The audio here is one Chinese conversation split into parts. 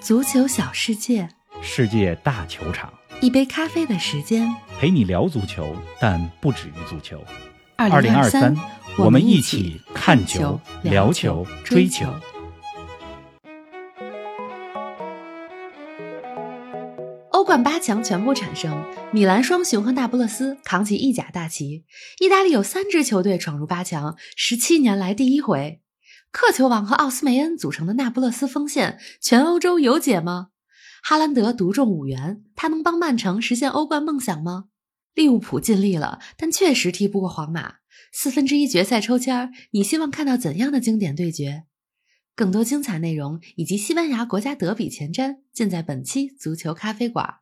足球小世界，世界大球场，一杯咖啡的时间。陪你聊足球，但不止于足球。二零二三，我们一起起看球、聊球、追球。欧冠八强全部产生，米兰双雄和那不勒斯扛起意甲大旗。意大利有三支球队闯入八强，十七年来第一回。克球王和奥斯梅恩组成的那不勒斯锋线，全欧洲有解吗？哈兰德独中五元，他能帮曼城实现欧冠梦想吗？利物浦尽力了，但确实踢不过皇马。四分之一决赛抽签，你希望看到怎样的经典对决？更多精彩内容以及西班牙国家德比前瞻，尽在本期足球咖啡馆。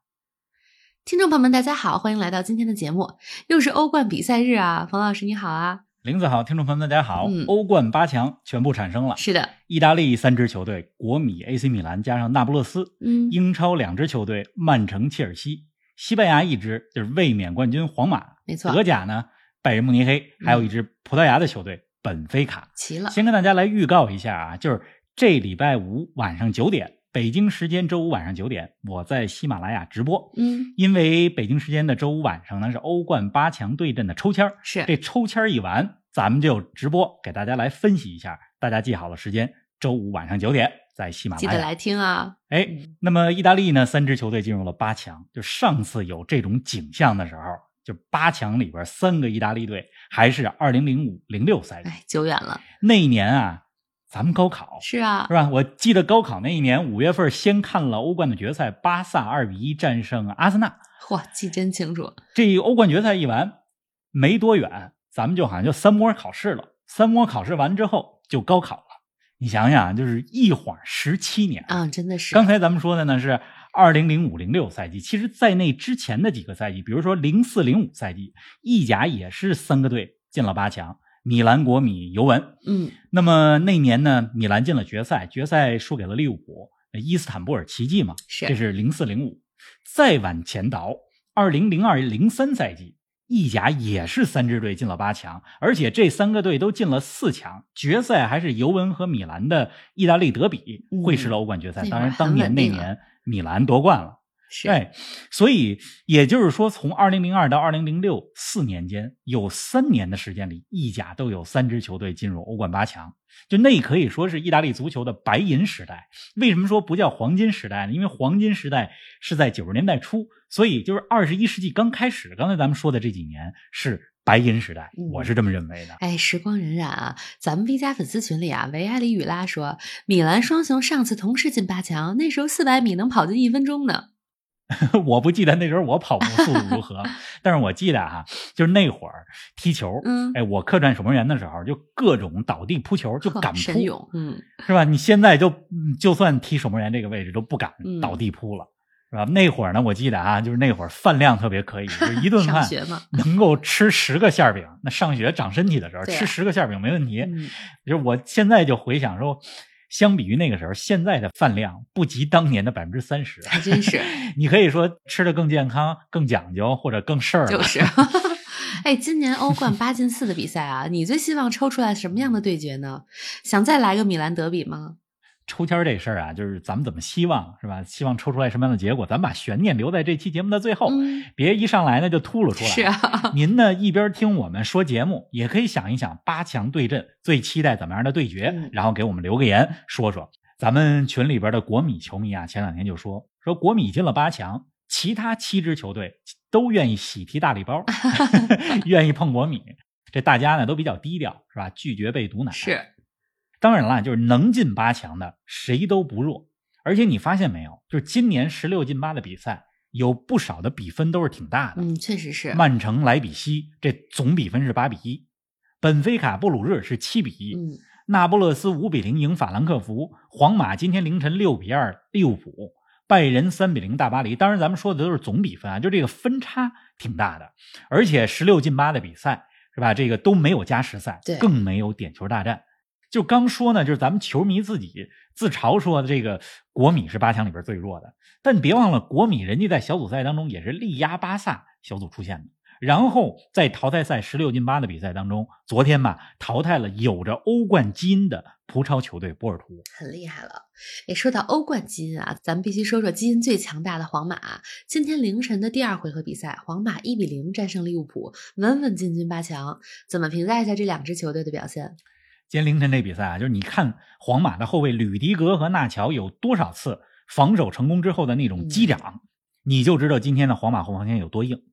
听众朋友们，大家好，欢迎来到今天的节目，又是欧冠比赛日啊！冯老师你好啊！林子好，听众朋友们大家好。嗯。欧冠八强全部产生了，是的，意大利三支球队国米、AC 米兰加上那不勒斯，嗯，英超两支球队曼城、切尔西，西班牙一支就是卫冕冠军皇马，没错，德甲呢拜仁慕尼黑，嗯。还有一支葡萄牙的球队本菲卡。齐了，先跟大家来预告一下啊，就是这礼拜五晚上九点，北京时间周五晚上九点，我在喜马拉雅直播。嗯，因为北京时间的周五晚上呢是欧冠八强对阵的抽签儿是这抽签儿一完，咱们就直播给大家来分析一下。大家记好了时间，周五晚上九点在喜马拉雅。记得来听啊。哎嗯，那么意大利呢，三支球队进入了八强。就上次有这种景象的时候，就八强里边三个意大利队，还是二零零五零六赛季。哎，久远了，那一年啊，咱们高考是啊是，吧？我记得高考那一年五月份，先看了欧冠的决赛，巴萨二比一战胜阿森纳。嚯，记真清楚。这欧冠决赛一完，没多远，咱们就好像就三模考试了。三模考试完之后就高考了。你想想，就是一晃十七年。啊，真的是。刚才咱们说的呢是二零零五零六赛季，其实在那之前的几个赛季，比如说零四零五赛季，意甲也是三个队进了八强，米兰、国米、尤文。嗯，那么那年呢，米兰进了决赛，决赛输给了利物浦，伊斯坦布尔奇迹嘛，是这是零四零五。再往前倒，二零零二零三赛季，意甲也是三支队进了八强，而且这三个队都进了四强，决赛还是尤文和米兰的意大利德比嗯会师了欧冠决赛。当然，当年那年米兰夺冠了。是。对，所以也就是说，从二零零二到二零零六四年间，有三年的时间里，意甲都有三支球队进入欧冠八强，就那可以说是意大利足球的白银时代。为什么说不叫黄金时代呢？因为黄金时代是在九十年代初，所以就是二十一世纪刚开始。刚才咱们说的这几年是白银时代，嗯我是这么认为的。哎，时光荏苒啊！咱们 V 加粉丝群里啊，维埃里雨拉说，米兰双雄上次同时进八强，那时候四百米能跑进一分钟呢。我不记得那时候我跑步速度如何，但是我记得哈、就是那会儿踢球，嗯哎，我客串守门员的时候，就各种倒地扑球，就敢扑，嗯，是吧？你现在就嗯就算踢守门员这个位置都不敢嗯倒地扑了，是吧？那会儿呢，我记得啊，就是那会儿饭量特别可以，就一顿饭，能够吃十个馅儿饼。那上学长身体的时候，吃十个馅饼没问题。嗯，就是我现在就回想说，相比于那个时候，现在的饭量不及当年的百分之三十。还真是，你可以说吃的更健康、更讲究，或者更事儿了。就是。哎，今年欧冠八进四的比赛啊，你最希望抽出来什么样的对决呢？想再来个米兰德比吗？抽签这事儿啊，就是咱们怎么希望是吧？希望抽出来什么样的结果，咱把悬念留在这期节目的最后，嗯，别一上来呢就秃噜出来。是啊，您呢一边听我们说节目，也可以想一想八强对阵最期待怎么样的对决，嗯然后给我们留个言说说。咱们群里边的国米球迷啊，前两天就说说国米进了八强，其他七支球队都愿意喜提大礼包，愿意碰国米。这大家呢都比较低调，是吧？拒绝被毒奶。是，当然了，就是能进八强的谁都不弱。而且你发现没有，就是今年十六进八的比赛，有不少的比分都是挺大的。嗯，确实是，曼城莱比锡这总比分是八比一，本菲卡布鲁日是七比一、嗯，那不勒斯五比零赢法兰克福，皇马今天凌晨六比二利物浦，拜仁三比零大巴黎。当然，咱们说的都是总比分啊，就这个分差挺大的，而且十六进八的比赛是吧？这个都没有加时赛对，更没有点球大战。就刚说呢，就是咱们球迷自己自嘲说的这个国米是八强里边最弱的，但别忘了国米人家在小组赛当中也是力压巴萨小组出现的，然后在淘汰赛十六进八的比赛当中，昨天吧淘汰了有着欧冠基因的葡超球队波尔图，很厉害了。诶，说到欧冠基因啊，咱们必须说说基因最强大的皇马。今天凌晨的第二回合比赛，皇马一比零战胜利物浦，稳稳进军八强。怎么评价一下这两支球队的表现？今天凌晨这比赛啊，就是你看皇马的后卫吕迪格和纳乔有多少次防守成功之后的那种击掌，你就知道今天的皇马后防线有多硬。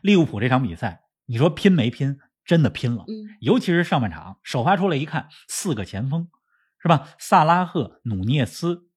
利物浦这场比赛，你说拼没拼？真的拼了。嗯，尤其是上半场首发出来一看，四个前锋是吧？萨拉赫、努涅斯、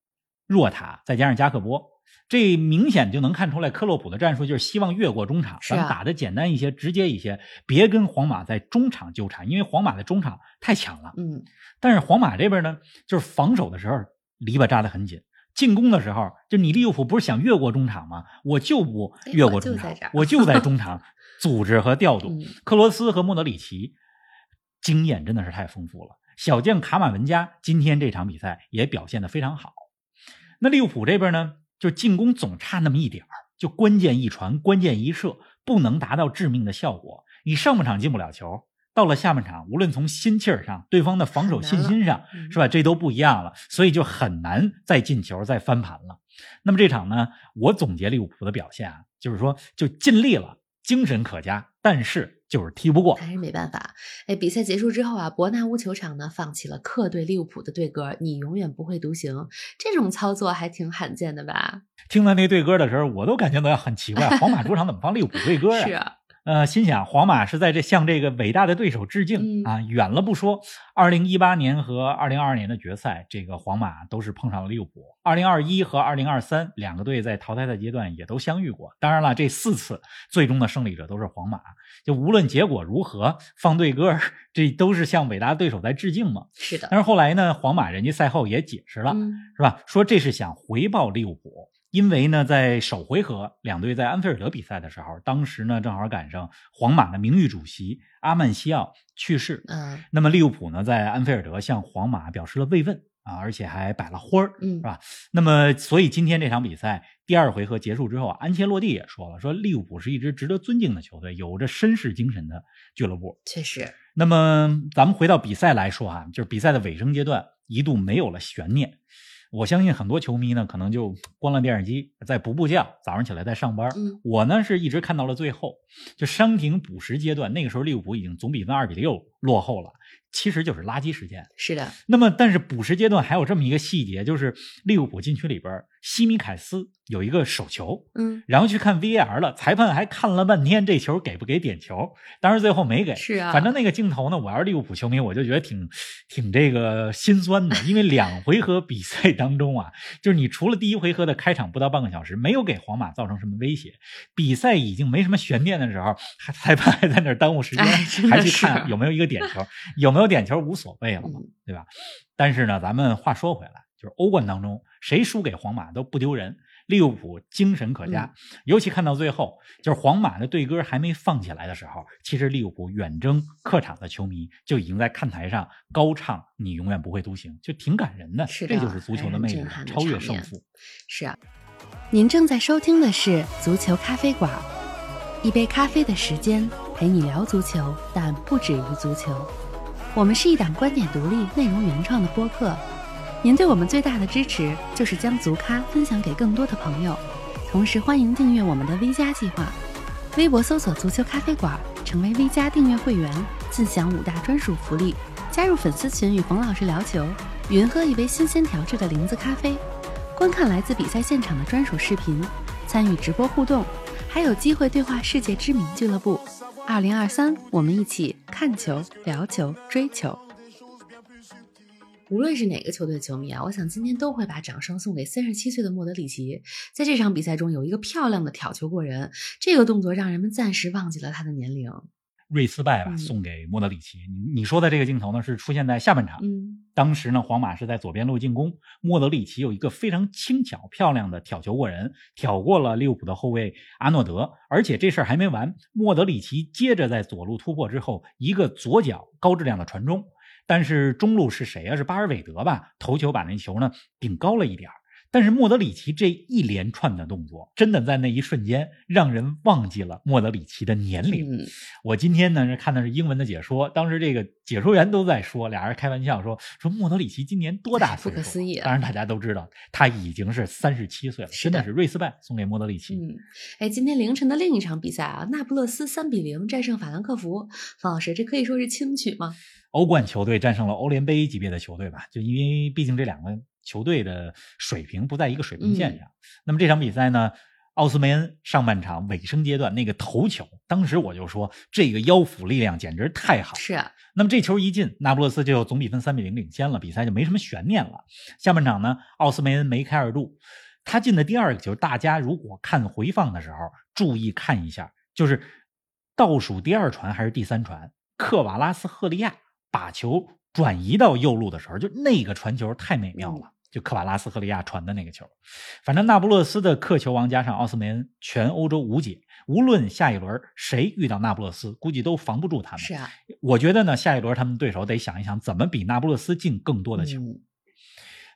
若塔，再加上加克波，这明显就能看出来，克洛普的战术就是希望越过中场，咱们打的简单一些、直接一些，别跟皇马在中场纠缠，因为皇马的中场太强了。嗯，但是皇马这边呢，就是防守的时候篱笆扎得很紧。进攻的时候，就你利物浦不是想越过中场吗？我就不越过中场，我就在中 场组织和调度。克罗斯和莫德里奇经验真的是太丰富了。小将卡马文加今天这场比赛也表现的非常好。那利物浦这边呢，就进攻总差那么一点就关键一传、关键一射不能达到致命的效果。你上半场进不了球。到了下半场，无论从心气儿上，对方的防守信心上，是吧？这都不一样了，所以就很难再进球、再翻盘了。那么这场呢，我总结利物浦的表现啊，就是说就尽力了，精神可嘉，但是就是踢不过，还是没办法。哎，比赛结束之后啊，伯纳乌球场呢放起了客队利物浦的队歌，你永远不会独行。这种操作还挺罕见的吧？听到那队歌的时候，我都感觉到很奇怪，皇马主场怎么放利物浦队歌啊？是啊。呃，心想皇马是在这向这个伟大的对手致敬啊，远了不说，二零一八年和二零二二年的决赛，这个皇马都是碰上了利物浦。二零二一和二零二三两个队在淘汰赛阶段也都相遇过。当然了，这四次最终的胜利者都是皇马。就无论结果如何，放对歌，这都是向伟大的对手在致敬嘛。是的。但是后来呢，皇马人家赛后也解释了，是吧？说这是想回报利物浦。因为呢，在首回合两队在安菲尔德比赛的时候，当时呢正好赶上皇马的名誉主席阿曼西奥去世。嗯，那么利物浦呢在安菲尔德向皇马表示了慰问啊，而且还摆了花儿，嗯，是吧？那么所以今天这场比赛第二回合结束之后，安切洛蒂也说了，说利物浦是一支值得尊敬的球队，有着绅士精神的俱乐部。确实。那么咱们回到比赛来说啊，就是比赛的尾声阶段一度没有了悬念。我相信很多球迷呢，可能就关了电视机，在补补觉，早上起来在上班。嗯，我呢是一直看到了最后，就伤停补时阶段，那个时候利物浦已经总比分二比六落后了，其实就是垃圾时间。是的。那么，但是补时阶段还有这么一个细节，就是利物浦禁区里边，西米凯斯有一个手球，嗯，然后去看 VAR 了，裁判还看了半天，这球给不给点球？当然最后没给。是啊，反正那个镜头呢，我要是利物浦球迷，我就觉得挺挺这个心酸的，因为两回合比赛当中啊，就是你除了第一回合的开场不到半个小时，没有给皇马造成什么威胁，比赛已经没什么悬念的时候，还裁判还在那耽误时间，还去看有没有一个点球，有没有点球无所谓了嘛，对吧？但是呢，咱们话说回来，就是欧冠当中谁输给皇马都不丢人。利物浦精神可嘉，尤其看到最后，就是皇马的队歌还没放起来的时候，其实利物浦远征客场的球迷就已经在看台上高唱“你永远不会独行”，就挺感人的。是的，这就是足球的魅力，超越胜负。是啊，您正在收听的是《足球咖啡馆》，一杯咖啡的时间陪你聊足球，但不止于足球。我们是一档观点独立、内容原创的播客。您对我们最大的支持就是将足咖分享给更多的朋友，同时欢迎订阅我们的 V 加计划。微博搜索“足球咖啡馆”，成为 V 加订阅会员，自享五大专属福利：加入粉丝群与冯老师聊球，云喝一杯新鲜调制的零子咖啡，观看来自比赛现场的专属视频，参与直播互动，还有机会对话世界知名俱乐部。二零二三，我们一起看球、聊球、追球。无论是哪个球队的球迷啊，我想今天都会把掌声送给三十七岁的莫德里奇。在这场比赛中，有一个漂亮的挑球过人，这个动作让人们暂时忘记了他的年龄。瑞斯拜吧，送给莫德里奇。你你说的这个镜头呢，是出现在下半场。嗯，当时呢，皇马是在左边路进攻，莫德里奇有一个非常轻巧漂亮的挑球过人，挑过了利物浦的后卫阿诺德。而且这事儿还没完，莫德里奇接着在左路突破之后，一个左脚高质量的传中。但是中路是谁啊？是巴尔韦德吧？头球把那球呢顶高了一点但是莫德里奇这一连串的动作，真的在那一瞬间让人忘记了莫德里奇的年龄。嗯，我今天呢是看的是英文的解说，当时这个解说员都在说，俩人开玩笑说说莫德里奇今年多大岁数？不可思议啊当然大家都知道他已经是三十七岁了，的真的是瑞斯拜送给莫德里奇。嗯，哎，今天凌晨的另一场比赛啊，那不勒斯三比零战胜法兰克福。方老师，这可以说是轻取吗？欧冠球队战胜了欧联杯级别的球队吧，就因为毕竟这两个球队的水平不在一个水平嗯线上。那么这场比赛呢，奥斯梅恩上半场尾声阶段那个头球，当时我就说这个腰腹力量简直太好。是啊，那么这球一进，那不勒斯就总比分三比零领先了，比赛就没什么悬念了。下半场呢，奥斯梅恩梅开二度，他进的第二个球，大家如果看回放的时候注意看一下，就是倒数第二传还是第三传，克瓦拉斯赫利亚把球转移到右路的时候，就那个传球太美妙了。就克瓦拉斯和利亚传的那个球，反正那不勒斯的克球王加上奥斯梅恩，全欧洲无解。无论下一轮谁遇到那不勒斯，估计都防不住他们。是啊，我觉得呢，下一轮他们对手得想一想怎么比那不勒斯进更多的球。嗯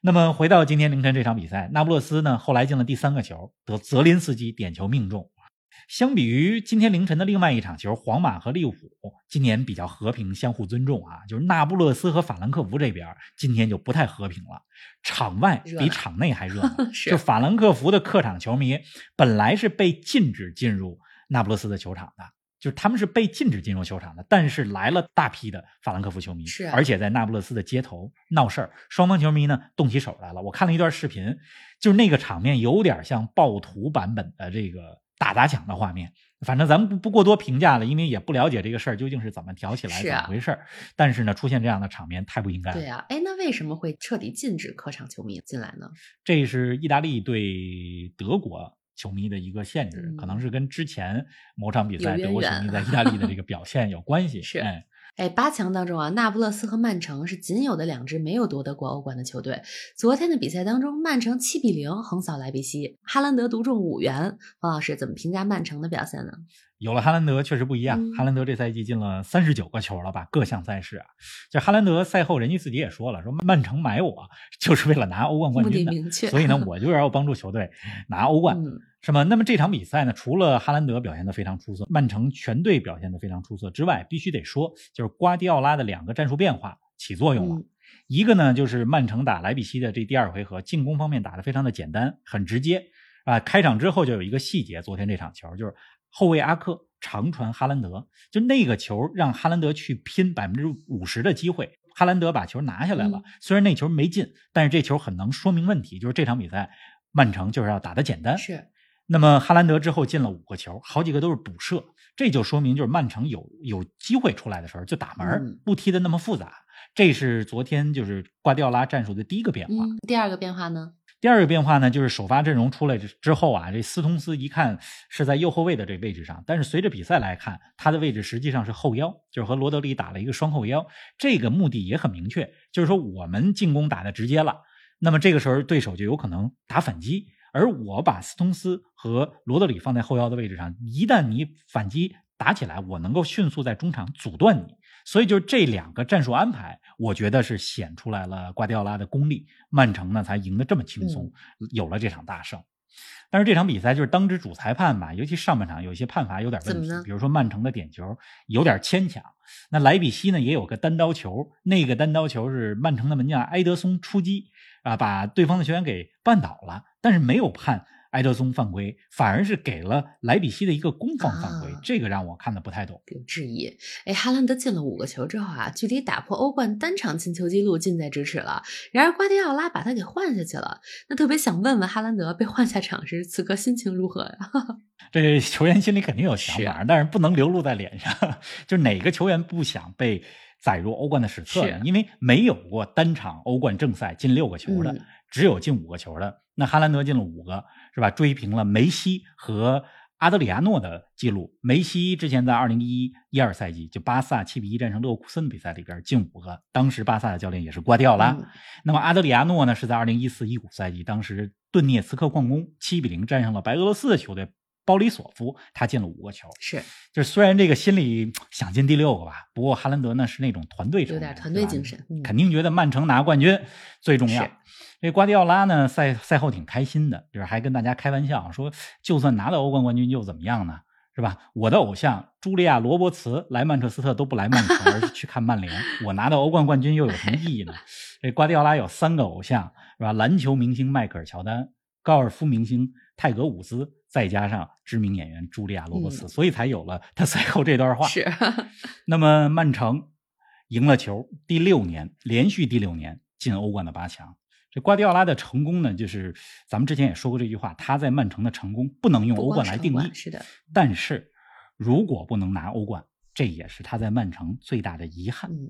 那么回到今天凌晨这场比赛，那不勒斯呢后来进了第三个球，得泽林斯基点球命中。相比于今天凌晨的另外一场球，皇马和利物浦今年比较和平，相互尊重啊。就是那不勒斯和法兰克福这边今天就不太和平了，场外比场内还热闹。是就法兰克福的客场球迷本来是被禁止进入那不勒斯的球场的，就是他们是被禁止进入球场的，但是来了大批的法兰克福球迷，是啊而且在那不勒斯的街头闹事儿，双方球迷呢动起手来了。我看了一段视频，就是那个场面有点像暴徒版本的这个打砸抢的画面。反正咱们不不过多评价了，因为也不了解这个事儿究竟是怎么挑起来，啊怎么回事儿。但是呢，出现这样的场面太不应该了。对啊，哎，那为什么会彻底禁止客场球迷进来呢？这是意大利对德国球迷的一个限制，嗯可能是跟之前某场比赛德国球迷在 意大利的这个表现有关系。是哎，哎，八强当中啊，那不勒斯和曼城是仅有的两支没有夺得过欧冠的球队。昨天的比赛当中，曼城七比零横扫莱比锡，哈兰德独中五元。黄老师怎么评价曼城的表现呢？有了哈兰德确实不一样。嗯哈兰德这赛季进了三十九个球了吧，各项赛事啊。这哈兰德赛后人家自己也说了，说曼城买我就是为了拿欧冠冠军的，所以呢，我就是要帮助球队拿欧冠。嗯，是吗？那么这场比赛呢，除了哈兰德表现得非常出色，曼城全队表现得非常出色之外，必须得说，就是瓜迪奥拉的两个战术变化起作用了。嗯一个呢，就是曼城打莱比锡的这第二回合，进攻方面打得非常的简单，很直接啊。开场之后就有一个细节，昨天这场球就是后卫阿克长传哈兰德，就那个球让哈兰德去拼百分之五十的机会，哈兰德把球拿下来了。嗯虽然那球没进，但是这球很能说明问题，就是这场比赛曼城就是要打得简单。是，那么哈兰德之后进了五个球，好几个都是补射，这就说明就是曼城有有机会出来的时候就打门，嗯不踢的那么复杂。这是昨天就是瓜迪奥拉战术的第一个变化。嗯，第二个变化呢？第二个变化呢，就是首发阵容出来之之后啊，这斯通斯一看是在右后卫的这位置上，但是随着比赛来看，他的位置实际上是后腰，就是和罗德里打了一个双后腰。这个目的也很明确，就是说我们进攻打的直接了，那么这个时候对手就有可能打反击，而我把斯通斯和罗德里放在后腰的位置上，一旦你反击打起来，我能够迅速在中场阻断你。所以就是这两个战术安排，我觉得是显出来了瓜迪奥拉的功力，曼城呢才赢得这么轻松，有了这场大胜。但是这场比赛就是当值主裁判吧，尤其上半场有一些判罚有点问题比如说曼城的点球有点牵强。那莱比锡呢也有个单刀球，那个单刀球是曼城的门将埃德松出击啊，把对方的球员给绊倒了，但是没有判埃德松犯规，反而是给了莱比锡的一个攻防犯规，啊这个让我看的不太懂。有质疑。哎，哈兰德进了五个球之后啊，距离打破欧冠单场进球纪录近在咫尺了。然而瓜迪奥拉把他给换下去了。那特别想问问哈兰德被换下场时，此刻心情如何呀？这球员心里肯定有想是法，但是不能流露在脸上。就是哪个球员不想被载入欧冠的史册呢？因为没有过单场欧冠正赛进六个球的，嗯只有进五个球的。那哈兰德进了五个，是吧？追平了梅西和阿德里亚诺的记录。梅西之前在二零一一二赛季就巴萨七比一战胜勒沃库森的比赛里边进五个，当时巴萨的教练也是瓜迪奥拉。嗯那么阿德里亚诺呢，是在二零一四一五赛季，当时顿涅茨克矿工七比零战胜了白俄罗斯的球队鲍里索夫他进了五个球。是，就是虽然这个心里想进第六个吧，不过哈兰德呢是那种团队成员，有点团队精神，肯定觉得曼城拿冠军最重要。这瓜迪奥拉呢赛赛后挺开心的，就是还跟大家开玩笑说，就算拿到欧冠冠军又怎么样呢？是吧？我的偶像茱莉亚·罗伯茨来曼彻斯特都不来曼城，而是去看曼联。我拿到欧冠冠军又有什么意义呢？这瓜迪奥拉有三个偶像，是吧？篮球明星迈克尔·乔丹、高尔夫明星泰格·伍兹，再加上知名演员茱莉亚·罗伯茨，所以才有了他赛后这段话。是。那么曼城赢了球，第六年连续第六年进欧冠的八强。这瓜迪奥拉的成功呢，就是咱们之前也说过这句话，他在曼城的成功不能用欧冠来定义，是的。但是，如果不能拿欧冠，这也是他在曼城最大的遗憾。嗯。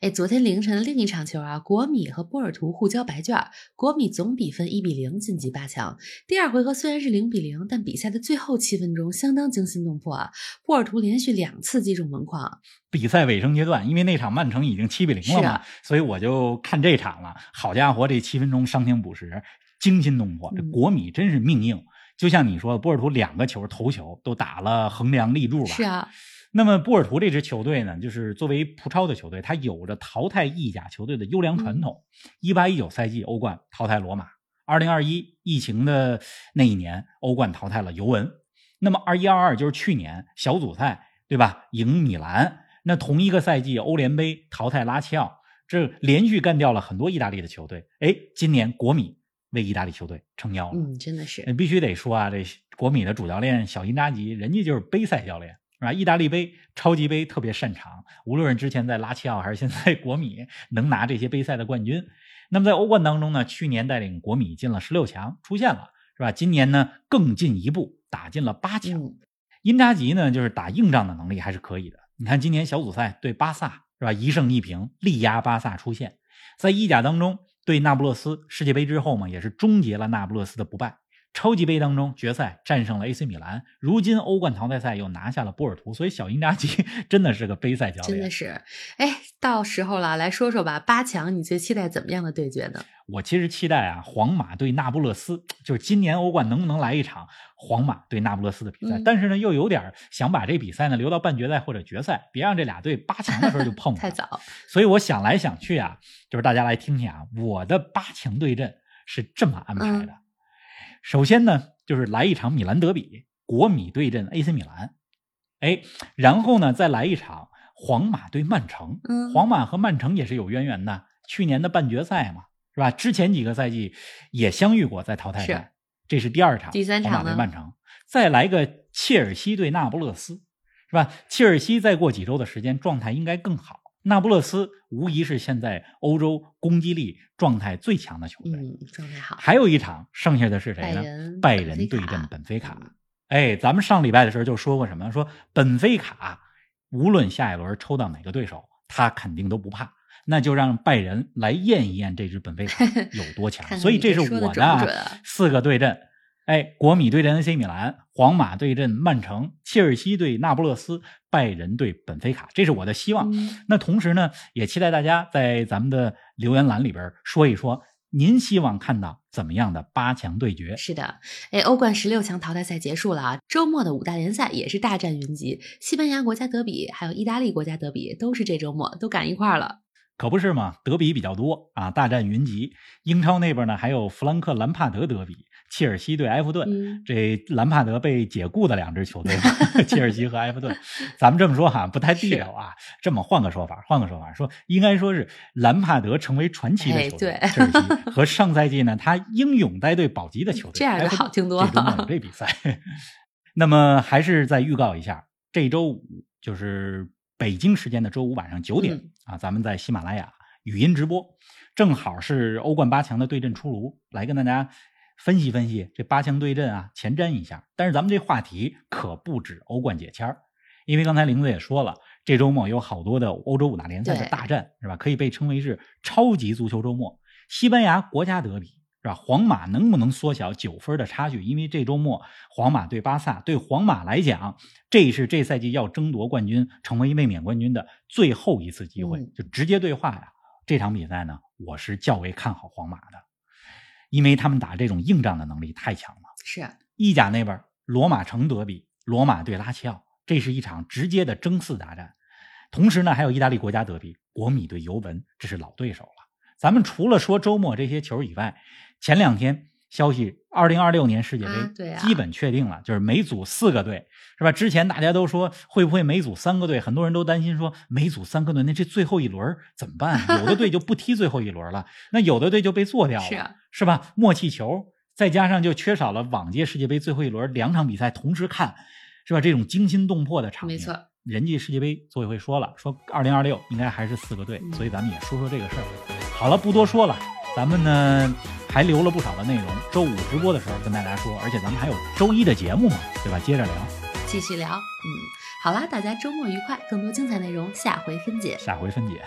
哎，昨天凌晨另一场球啊，国米和波尔图互交白卷，国米总比分一比零晋级八强。第二回合虽然是零比零，但比赛的最后七分钟相当惊心动魄啊！波尔图连续两次击中门框。比赛尾声阶段，因为那场曼城已经七比零了嘛，所以我就看这场了。好家伙，这七分钟伤停补时，惊心动魄。这国米真是命硬，就像你说，波尔图两个球头球都打了横梁立柱吧？是啊。那么波尔图这支球队呢，就是作为葡超的球队，它有着淘汰意甲球队的优良传统。一八一九赛季欧冠淘汰罗马，二零二一疫情的那一年欧冠淘汰了尤文。那么二一二二就是去年小组赛，对吧？赢米兰。那同一个赛季欧联杯淘汰拉齐奥，这连续干掉了很多意大利的球队。哎，今年国米为意大利球队撑腰了。嗯，真的是。必须得说啊，这国米的主教练小因扎吉，人家就是杯赛教练。是吧？意大利杯、超级杯特别擅长，无论是之前在拉齐奥还是现在国米，能拿这些杯赛的冠军。那么在欧冠当中呢，去年带领国米进了十六强，出现了，是吧？今年呢更进一步，打进了八强。因扎吉呢，就是打硬仗的能力还是可以的。你看今年小组赛对巴萨，是吧？一胜一平，力压巴萨出线。在意甲当中对那不勒斯，世界杯之后嘛，也是终结了那不勒斯的不败。超级杯当中决赛战胜了 AC 米兰，如今欧冠淘汰赛又拿下了波尔图，所以小因扎吉 真的是个杯赛教练。真的是，哎，到时候了，来说说吧，八强你最期待怎么样的对决呢？我其实期待啊，皇马对那不勒斯，就是今年欧冠能不能来一场皇马对那不勒斯的比赛？但是呢，又有点想把这比赛呢留到半决赛或者决赛，别让这俩队八强的时候就碰 太早。所以我想来想去啊，就是大家来听听啊，我的八强对阵是这么安排的。首先呢，就是来一场米兰德比，国米对阵 AC 米兰，哎，然后呢，再来一场皇马对曼城。嗯，皇马和曼城也是有渊源的，去年的半决赛嘛，是吧？之前几个赛季也相遇过，在淘汰赛。这是第二场，第三场皇马对曼城，再来个切尔西对那不勒斯，是吧？切尔西再过几周的时间，状态应该更好。那不勒斯无疑是现在欧洲攻击力状态最强的球队，嗯，状态好。还有一场，剩下的是谁呢？拜仁对阵本菲卡。哎，咱们上礼拜的时候就说过什么？说本菲卡无论下一轮抽到哪个对手，他肯定都不怕。那就让拜仁来验一验这支本菲卡 有多强。所以这是我的四个对阵。哎，国米对阵 AC 米兰，皇马对阵曼城，切尔西对那不勒斯，拜仁对本菲卡，这是我的希望。那同时呢，也期待大家在咱们的留言栏里边说一说，您希望看到怎么样的八强对决？是的，哎，欧冠十六强淘汰赛结束了啊，周末的五大联赛也是大战云集，西班牙国家德比还有意大利国家德比都是这周末都赶一块儿了。可不是嘛，德比比较多啊，大战云集。英超那边呢，还有弗兰克兰帕德德比。切尔西对埃弗顿，这兰帕德被解雇的两支球队，切尔西和埃弗顿。咱们这么说哈，不太地道啊。这么换个说法，换个说法，说应该说是兰帕德成为传奇的球队，切尔西和上赛季呢他英勇带队保级的球队，这样就好听多了。这周末有这比赛。那么还是再预告一下，这周五就是北京时间的周五晚上九点啊，咱们在喜马拉雅语音直播，正好是欧冠八强的对阵出炉，来跟大家。分析分析这八强对阵啊，前瞻一下。但是咱们这话题可不止欧冠解签儿，因为刚才玲子也说了，这周末有好多的欧洲五大联赛的大战，是吧？可以被称为是超级足球周末。西班牙国家德比是吧？皇马能不能缩小九分的差距？因为这周末皇马对巴萨，对皇马来讲，这是这赛季要争夺冠军、成为卫冕冠军的最后一次机会，就直接对话呀。这场比赛呢，我是较为看好皇马的。因为他们打这种硬仗的能力太强了。是意甲那边罗马城德比，罗马对拉齐奥，这是一场直接的争四大战。同时呢，还有意大利国家德比，国米对尤文，这是老对手了。咱们除了说周末这些球以外，前两天消息，二零二六年世界杯基本确定了，就是每组四个队，是吧？之前大家都说会不会每组三个队，很多人都担心说每组三个队，那这最后一轮怎么办？有的队就不踢最后一轮了，那有的队就被做掉了，是吧？默契球，再加上就缺少了往届世界杯最后一轮两场比赛同时看，是吧？这种惊心动魄的场面，没错。人家世界杯组委会说了，说二零二六应该还是四个队，所以咱们也说说这个事儿。好了，不多说了，咱们呢还留了不少的内容，周五直播的时候跟大家说，而且咱们还有周一的节目嘛，对吧？接着聊，继续聊。嗯，好啦，大家周末愉快，更多精彩内容下回分解。下回分解。